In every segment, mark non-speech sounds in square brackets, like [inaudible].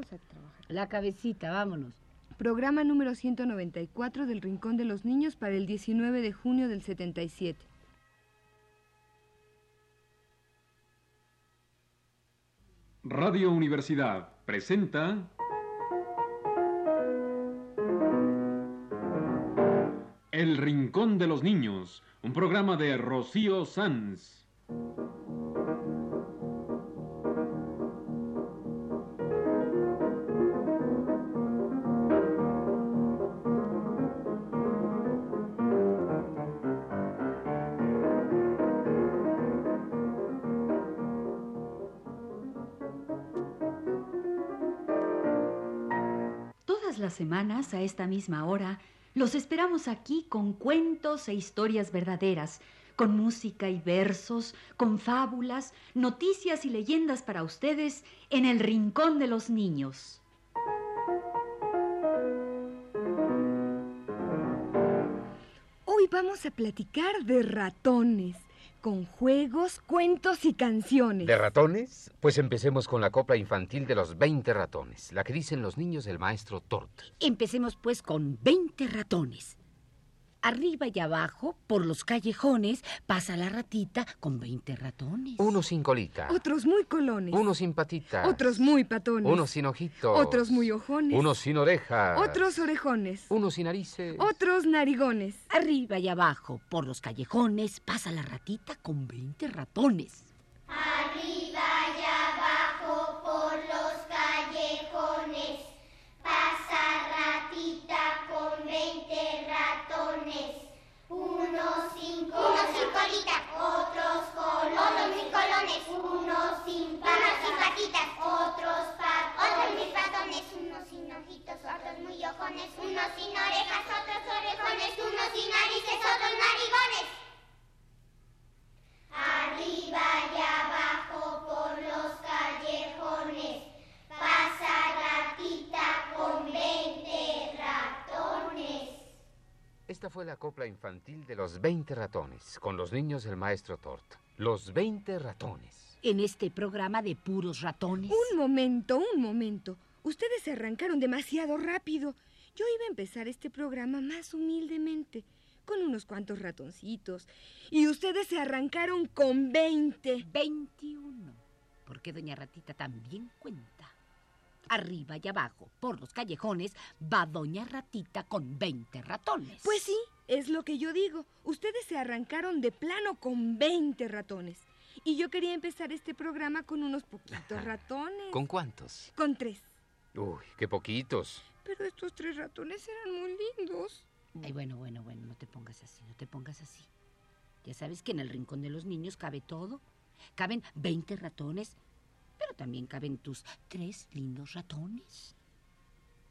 vamos a trabajar. La cabecita, vámonos. Programa número 194 del Rincón de los Niños para el 19 de junio del 77. Radio Universidad presenta El Rincón de los Niños, un programa de Rocío Sanz. Las semanas, a esta misma hora, los esperamos aquí con cuentos e historias verdaderas, con música y versos, con fábulas, noticias y leyendas para ustedes en el Rincón de los Niños. Hoy vamos a platicar de ratones, con juegos, cuentos y canciones. ¿De ratones? Pues empecemos con la copla infantil de los 20 ratones, la que dicen los niños del maestro Tort. Empecemos pues con 20 ratones. Arriba y abajo, por los callejones, pasa la ratita con 20 ratones. Uno sin colita. Otros muy colones. Uno sin patitas. Otros muy patones. Uno sin ojitos. Otros muy ojones. Uno sin orejas. Otros orejones. Uno sin narices. Otros narigones. Arriba y abajo, por los callejones, pasa la ratita con 20 ratones. Unos sin ojitos, otros muy ojones. Unos sin orejas, otros orejones. Unos sin narices, otros narigones. Arriba y abajo por los callejones pasa ratita con 20 ratones. Esta fue la copla infantil de los 20 ratones, con los niños del maestro Tort. Los 20 ratones. En este programa de puros ratones. Un momento, un momento. Ustedes se arrancaron demasiado rápido. Yo iba a empezar este programa más humildemente, con unos cuantos ratoncitos. Y ustedes se arrancaron con 20. 21. Porque Doña Ratita también cuenta. Arriba y abajo, por los callejones, va Doña Ratita con 20 ratones. Pues sí, es lo que yo digo. Ustedes se arrancaron de plano con 20 ratones. Y yo quería empezar este programa con unos poquitos ratones. ¿Con cuántos? Con tres. Uy, qué poquitos. Pero estos tres ratones eran muy lindos. Ay, bueno, bueno, bueno, no te pongas así, no te pongas así. Ya sabes que en el rincón de los niños cabe todo. Caben 20 ratones, pero también caben tus tres lindos ratones.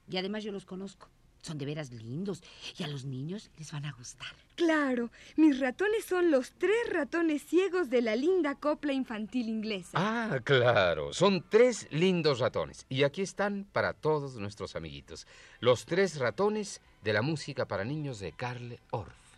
Y además yo los conozco. Son de veras lindos y a los niños les van a gustar. Claro, mis ratones son los tres ratones ciegos de la linda copla infantil inglesa. Ah, claro. Son tres lindos ratones. Y aquí están para todos nuestros amiguitos. Los tres ratones de la música para niños de Karl Orff.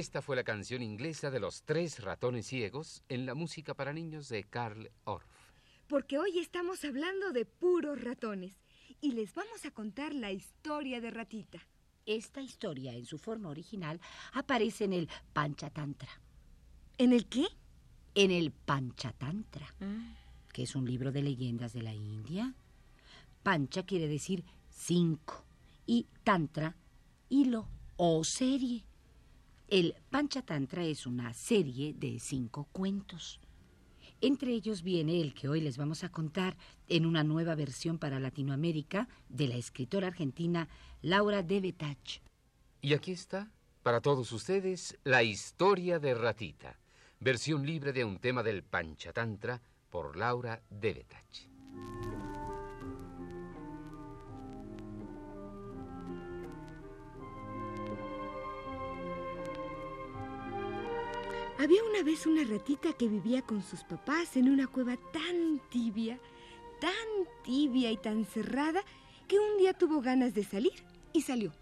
Esta fue la canción inglesa de los tres ratones ciegos en la música para niños de Karl Orff. Porque hoy estamos hablando de puros ratones. Y les vamos a contar la historia de Ratita. Esta historia, en su forma original, aparece en el Panchatantra. ¿En el qué? En el Panchatantra. que es un libro de leyendas de la India. Pancha quiere decir cinco y tantra, hilo o serie. El Panchatantra es una serie de cinco cuentos. Entre ellos viene el que hoy les vamos a contar en una nueva versión para Latinoamérica de la escritora argentina Laura de Betach. Y aquí está, para todos ustedes, la historia de Ratita, versión libre de un tema del Panchatantra por Laura de Betach. Había una vez una ratita que vivía con sus papás en una cueva tan tibia, tan tibia y tan cerrada que un día tuvo ganas de salir y salió.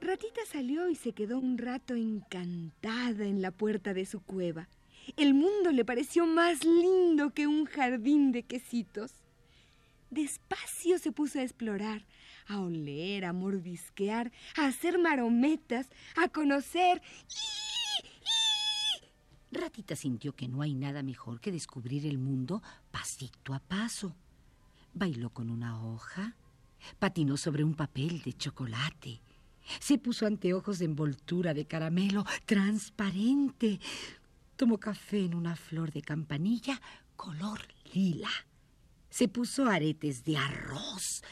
Ratita salió y se quedó un rato encantada en la puerta de su cueva. El mundo le pareció más lindo que un jardín de quesitos. Despacio se puso a explorar, a oler, a mordisquear, a hacer marometas, a conocer. Ratita sintió que no hay nada mejor que descubrir el mundo pasito a paso. Bailó con una hoja, patinó sobre un papel de chocolate, se puso anteojos de envoltura de caramelo transparente, tomó café en una flor de campanilla color lila, se puso aretes de arroz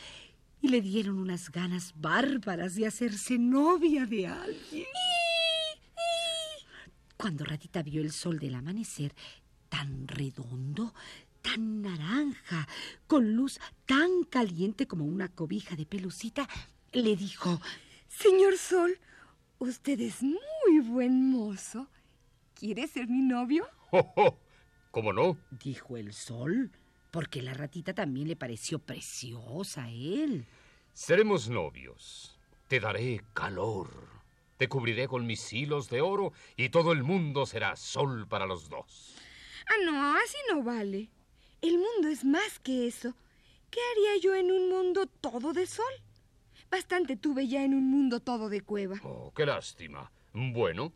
y le dieron unas ganas bárbaras de hacerse novia de alguien. Cuando Ratita vio el sol del amanecer tan redondo, tan naranja, con luz tan caliente como una cobija de pelucita, le dijo, Señor Sol, usted es muy buen mozo. ¿Quiere ser mi novio? ¡Oh, [laughs] oh! ¿Cómo no? dijo el sol, porque la ratita también le pareció preciosa a él. Seremos novios. Te daré calor. Te cubriré con mis hilos de oro y todo el mundo será sol para los dos. Ah, no, así no vale. El mundo es más que eso. ¿Qué haría yo en un mundo todo de sol? Bastante tuve ya en un mundo todo de cueva. Oh, qué lástima. Bueno,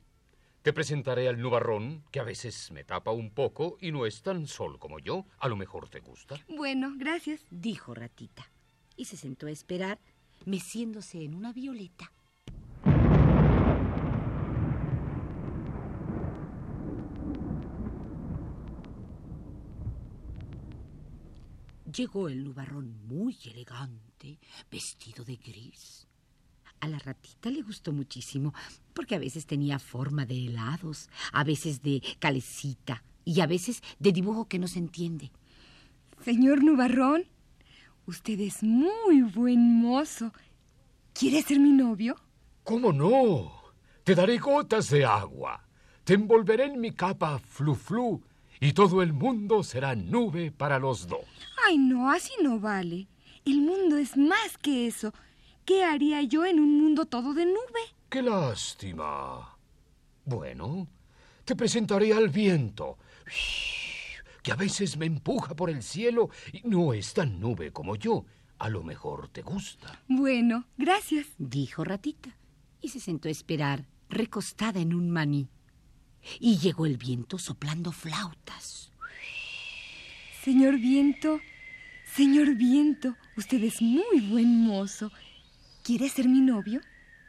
te presentaré al nubarrón, que a veces me tapa un poco y no es tan sol como yo. A lo mejor te gusta. Bueno, gracias. dijo Ratita, y se sentó a esperar, meciéndose en una violeta. Llegó el nubarrón muy elegante, vestido de gris. A la ratita le gustó muchísimo, porque a veces tenía forma de helados, a veces de calecita y a veces de dibujo que no se entiende. Señor Nubarrón, usted es muy buen mozo. ¿Quiere ser mi novio? ¿Cómo no? Te daré gotas de agua. Te envolveré en mi capa flu flu y todo el mundo será nube para los dos. Ay, no, así no vale. El mundo es más que eso. ¿Qué haría yo en un mundo todo de nube? ¡Qué lástima! Bueno, te presentaré al viento, que a veces me empuja por el cielo y no es tan nube como yo. A lo mejor te gusta. Bueno, gracias. dijo Ratita, y se sentó a esperar, recostada en un maní. Y llegó el viento soplando flautas. Señor viento, señor viento, usted es muy buen mozo. ¿Quiere ser mi novio?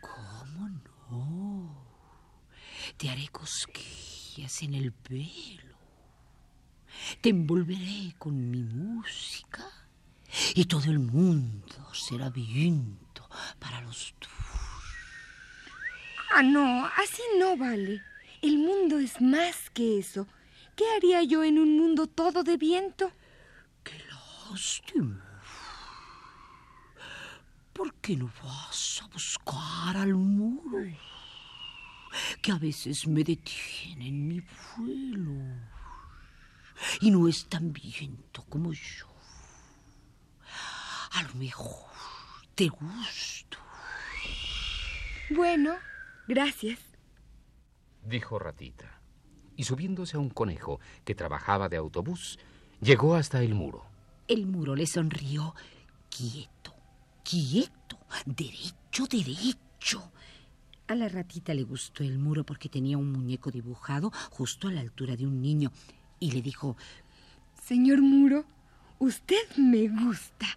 ¿Cómo no? Te haré cosquillas en el pelo. Te envolveré con mi música. Y todo el mundo será viento para los dos. Ah, no, así no vale. El mundo es más que eso. ¿Qué haría yo en un mundo todo de viento? ¡Qué lástima! ¿Por qué no vas a buscar al muro? Que a veces me detiene en mi vuelo. Y no es tan viento como yo. A lo mejor te gusto. Bueno, gracias. dijo Ratita. Y subiéndose a un conejo que trabajaba de autobús, llegó hasta el muro. El muro le sonrió quieto, quieto. derecho, derecho. A la ratita le gustó el muro porque tenía un muñeco dibujado justo a la altura de un niño y le dijo, Señor Muro, usted me gusta.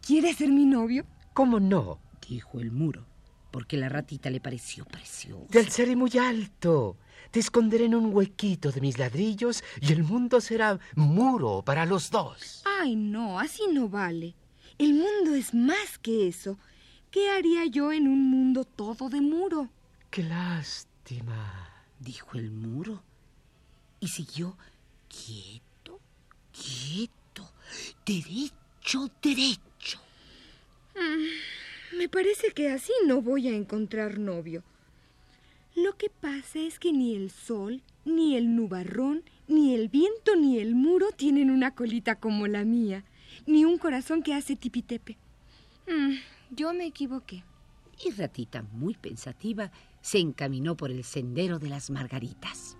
¿Quiere ser mi novio? ¿Cómo no? dijo el muro, porque la ratita le pareció precioso. Te alzaré muy alto. Te esconderé en un huequito de mis ladrillos y el mundo será muro para los dos. Ay, no, así no vale. El mundo es más que eso. ¿Qué haría yo en un mundo todo de muro? Qué lástima. dijo el muro y siguió quieto, quieto, derecho, derecho. Me parece que así no voy a encontrar novio. Lo que pasa es que ni el sol, ni el nubarrón, ni el viento, ni el muro tienen una colita como la mía, ni un corazón que hace tipitepe. Mm, yo me equivoqué. Y Ratita, muy pensativa, se encaminó por el sendero de las margaritas.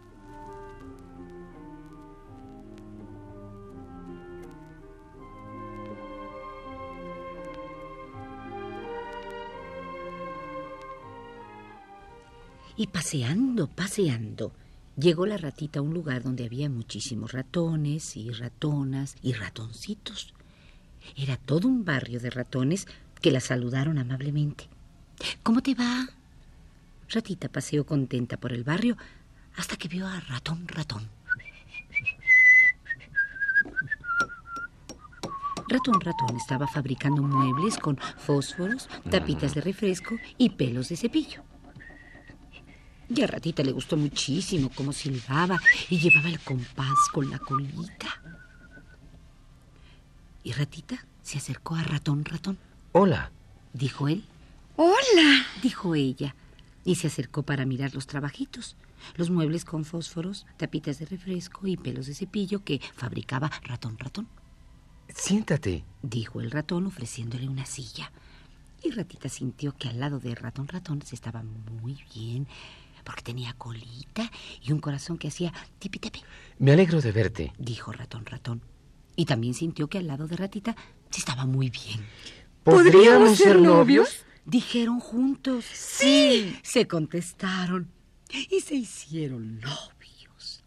Y paseando, paseando, llegó la ratita a un lugar donde había muchísimos ratones y ratonas y ratoncitos. Era todo un barrio de ratones que la saludaron amablemente. ¿Cómo te va? Ratita paseó contenta por el barrio hasta que vio a Ratón Ratón. Ratón Ratón estaba fabricando muebles con fósforos, tapitas de refresco y pelos de cepillo. Y a Ratita le gustó muchísimo cómo silbaba y llevaba el compás con la colita. Y Ratita se acercó a Ratón Ratón. Hola. Dijo él. ¡Hola! Dijo ella. Y se acercó para mirar los trabajitos. Los muebles con fósforos, tapitas de refresco y pelos de cepillo que fabricaba Ratón Ratón. Siéntate. Dijo el ratón ofreciéndole una silla. Y Ratita sintió que al lado de Ratón Ratón se estaba muy bien, porque tenía colita y un corazón que hacía tipitepe, Me alegro de verte. dijo Ratón Ratón. Y también sintió que al lado de Ratita se estaba muy bien. ¿Podríamos ser novios? Dijeron juntos. Sí. Se contestaron y se hicieron novios.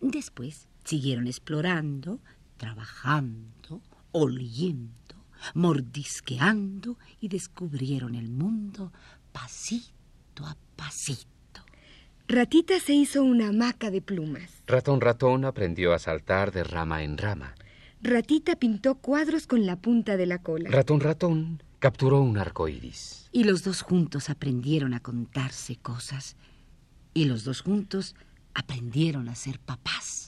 Después siguieron explorando, trabajando, oliendo, mordisqueando y descubrieron el mundo pasito a pasito. Ratita se hizo una hamaca de plumas. Ratón Ratón aprendió a saltar de rama en rama. Ratita pintó cuadros con la punta de la cola. Ratón Ratón capturó un arco iris. Y los dos juntos aprendieron a contarse cosas. Y los dos juntos aprendieron a ser papás.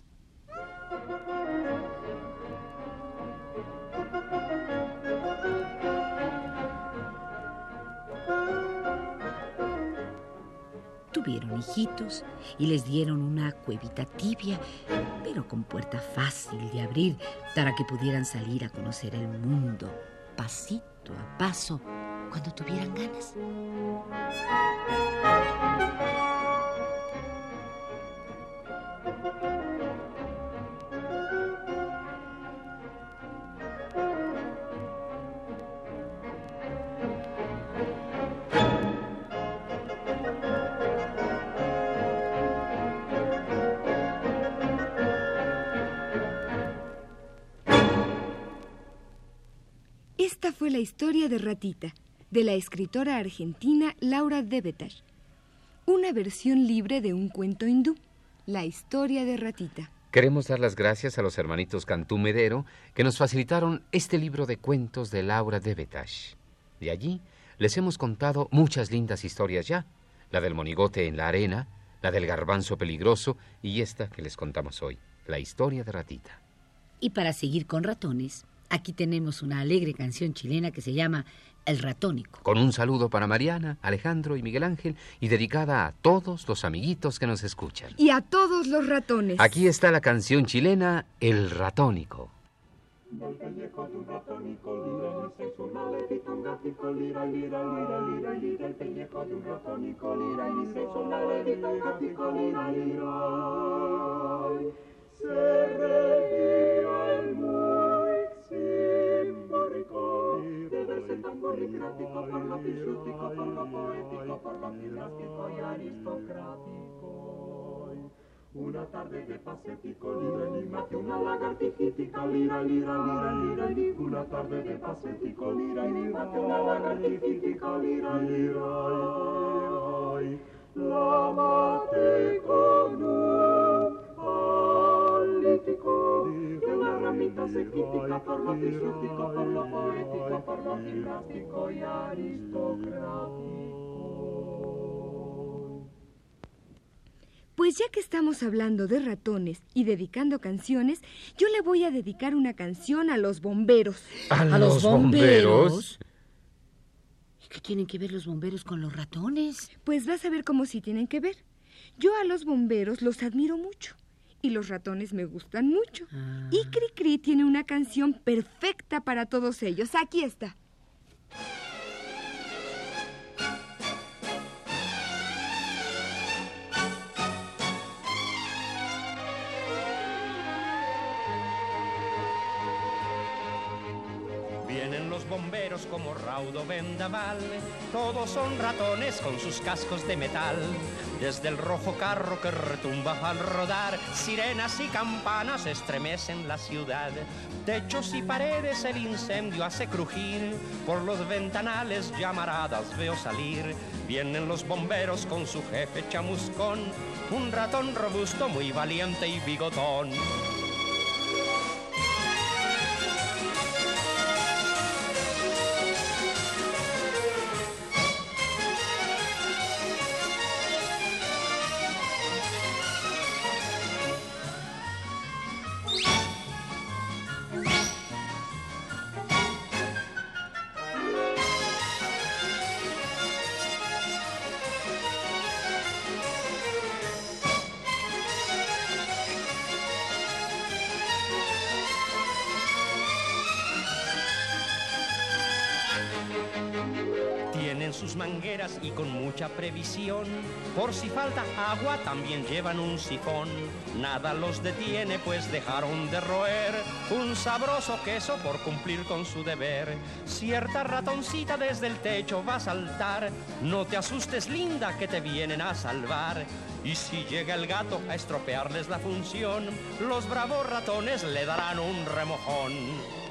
Tuvieron hijitos y les dieron una cuevita tibia, pero con puerta fácil de abrir para que pudieran salir a conocer el mundo, pasito a paso, cuando tuvieran ganas. Fue la historia de Ratita, de la escritora argentina Laura Debetas. Una versión libre de un cuento hindú, La historia de Ratita. Queremos dar las gracias a los hermanitos Cantú Medero que nos facilitaron este libro de cuentos de Laura de Betash. De allí les hemos contado muchas lindas historias ya. La del monigote en la arena, la del garbanzo peligroso y esta que les contamos hoy, la historia de Ratita. Y para seguir con ratones, aquí tenemos una alegre canción chilena que se llama El ratónico. Con un saludo para Mariana, Alejandro y Miguel Ángel y dedicada a todos los amiguitos que nos escuchan. Y a todos los ratones. Aquí está la canción chilena El ratónico. Se reía el muy simpático de verse tan burocrático, por lo pisciútico, por lo poético, por lo gimnástico y aristocrático. Una tarde de pasetico, lira, que una lagartijítica, lira, lira, lira, lira. Una tarde de pasetico, lira, que una lagartijítica, lira, lira, lira. La mate con por lo por lo poético, por lo gimnástico y aristocrático. Pues ya que estamos hablando de ratones y dedicando canciones, yo le voy a dedicar una canción a los bomberos. ¿A, los bomberos? ¿Y qué tienen que ver los bomberos con los ratones? Pues vas a ver cómo sí tienen que ver. Yo a los bomberos los admiro mucho y los ratones me gustan mucho. Ah. Y Cricri tiene una canción perfecta para todos ellos. Aquí está. Bomberos como raudo vendaval, todos son ratones con sus cascos de metal. Desde el rojo carro que retumba al rodar, sirenas y campanas estremecen la ciudad. Techos y paredes el incendio hace crujir, por los ventanales llamaradas veo salir. Vienen los bomberos con su jefe chamuscón, un ratón robusto muy valiente y bigotón. Y con mucha previsión, por si falta agua también llevan un sifón. Nada los detiene pues dejaron de roer un sabroso queso por cumplir con su deber. Cierta ratoncita desde el techo va a saltar, no te asustes linda que te vienen a salvar. Y si llega el gato a estropearles la función, los bravos ratones le darán un remojón.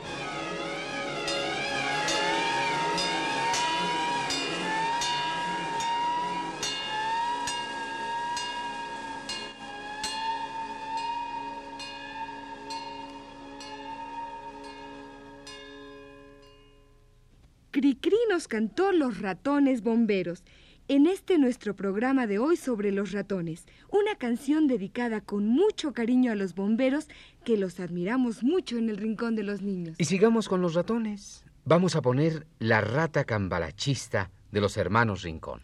Cantó Los ratones bomberos. En este nuestro programa de hoy sobre los ratones, una canción dedicada con mucho cariño a los bomberos que los admiramos mucho en el rincón de los niños. Y sigamos con los ratones. Vamos a poner La rata cambalachista de los hermanos Rincón.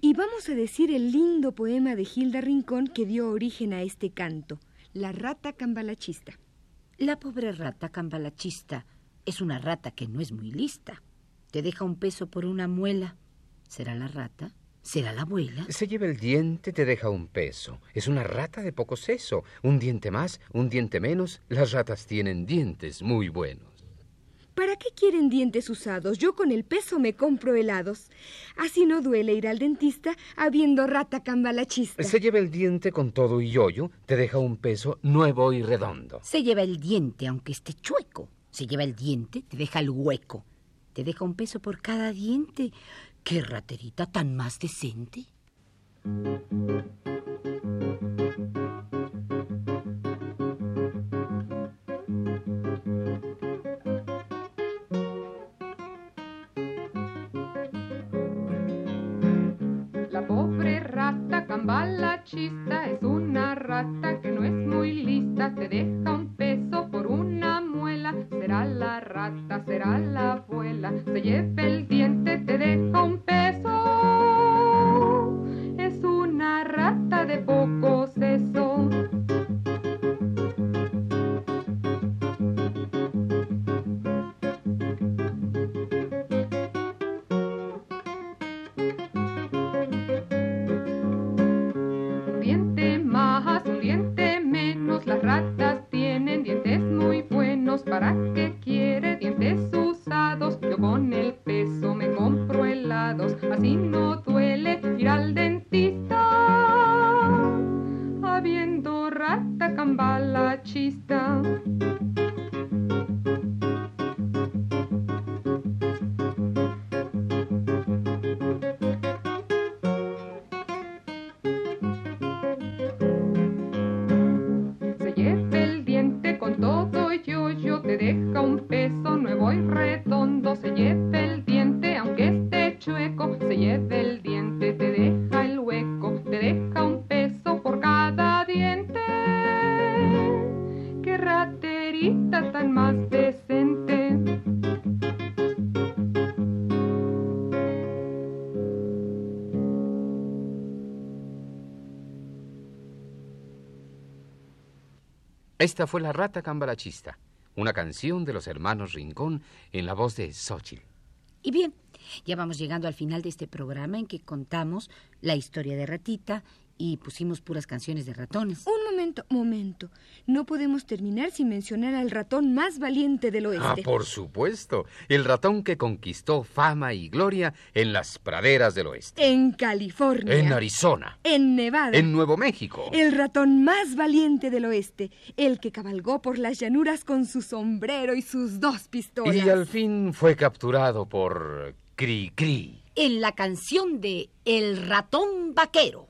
Y vamos a decir el lindo poema de Gilda Rincón que dio origen a este canto, La rata cambalachista. La pobre rata cambalachista es una rata que no es muy lista. Te deja un peso por una muela. ¿Será la rata? ¿Será la abuela? Se lleva el diente, te deja un peso. Es una rata de poco seso. Un diente más, un diente menos. Las ratas tienen dientes muy buenos. ¿Para qué quieren dientes usados? Yo con el peso me compro helados. Así no duele ir al dentista habiendo rata cambalachista. Se lleva el diente con todo y yoyo, te deja un peso nuevo y redondo. Se lleva el diente aunque esté chueco. Se lleva el diente, te deja el hueco. Te deja un peso por cada diente. ¡Qué raterita tan más decente! Así no duele ir al dentista. Habiendo rata cambala chista. Esta fue La Rata Cambarachista, una canción de los hermanos Rincón en la voz de Xochitl. Y bien, ya vamos llegando al final de este programa en que contamos la historia de Ratita y pusimos puras canciones de ratones. Un momento, momento. No podemos terminar sin mencionar al ratón más valiente del oeste. Ah, por supuesto, el ratón que conquistó fama y gloria en las praderas del oeste, En California. en Arizona, En Nevada. en Nuevo México. El ratón más valiente del oeste, el que cabalgó por las llanuras con su sombrero y sus dos pistolas. Y al fin fue capturado por Cri Cri. En la canción de El ratón vaquero.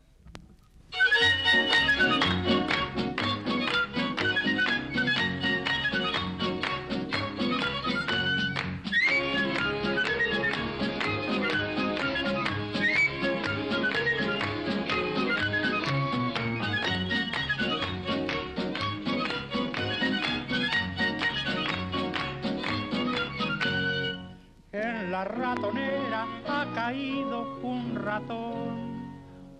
En la ratonera ha caído un ratón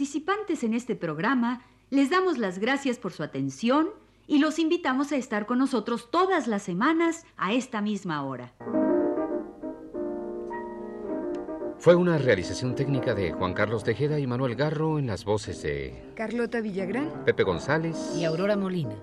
Participantes en este programa les damos las gracias por su atención y los invitamos a estar con nosotros todas las semanas a esta misma hora. Fue una realización técnica de Juan Carlos Tejeda y Manuel Garro en las voces de Carlota Villagrán. Pepe González Y Aurora Molina.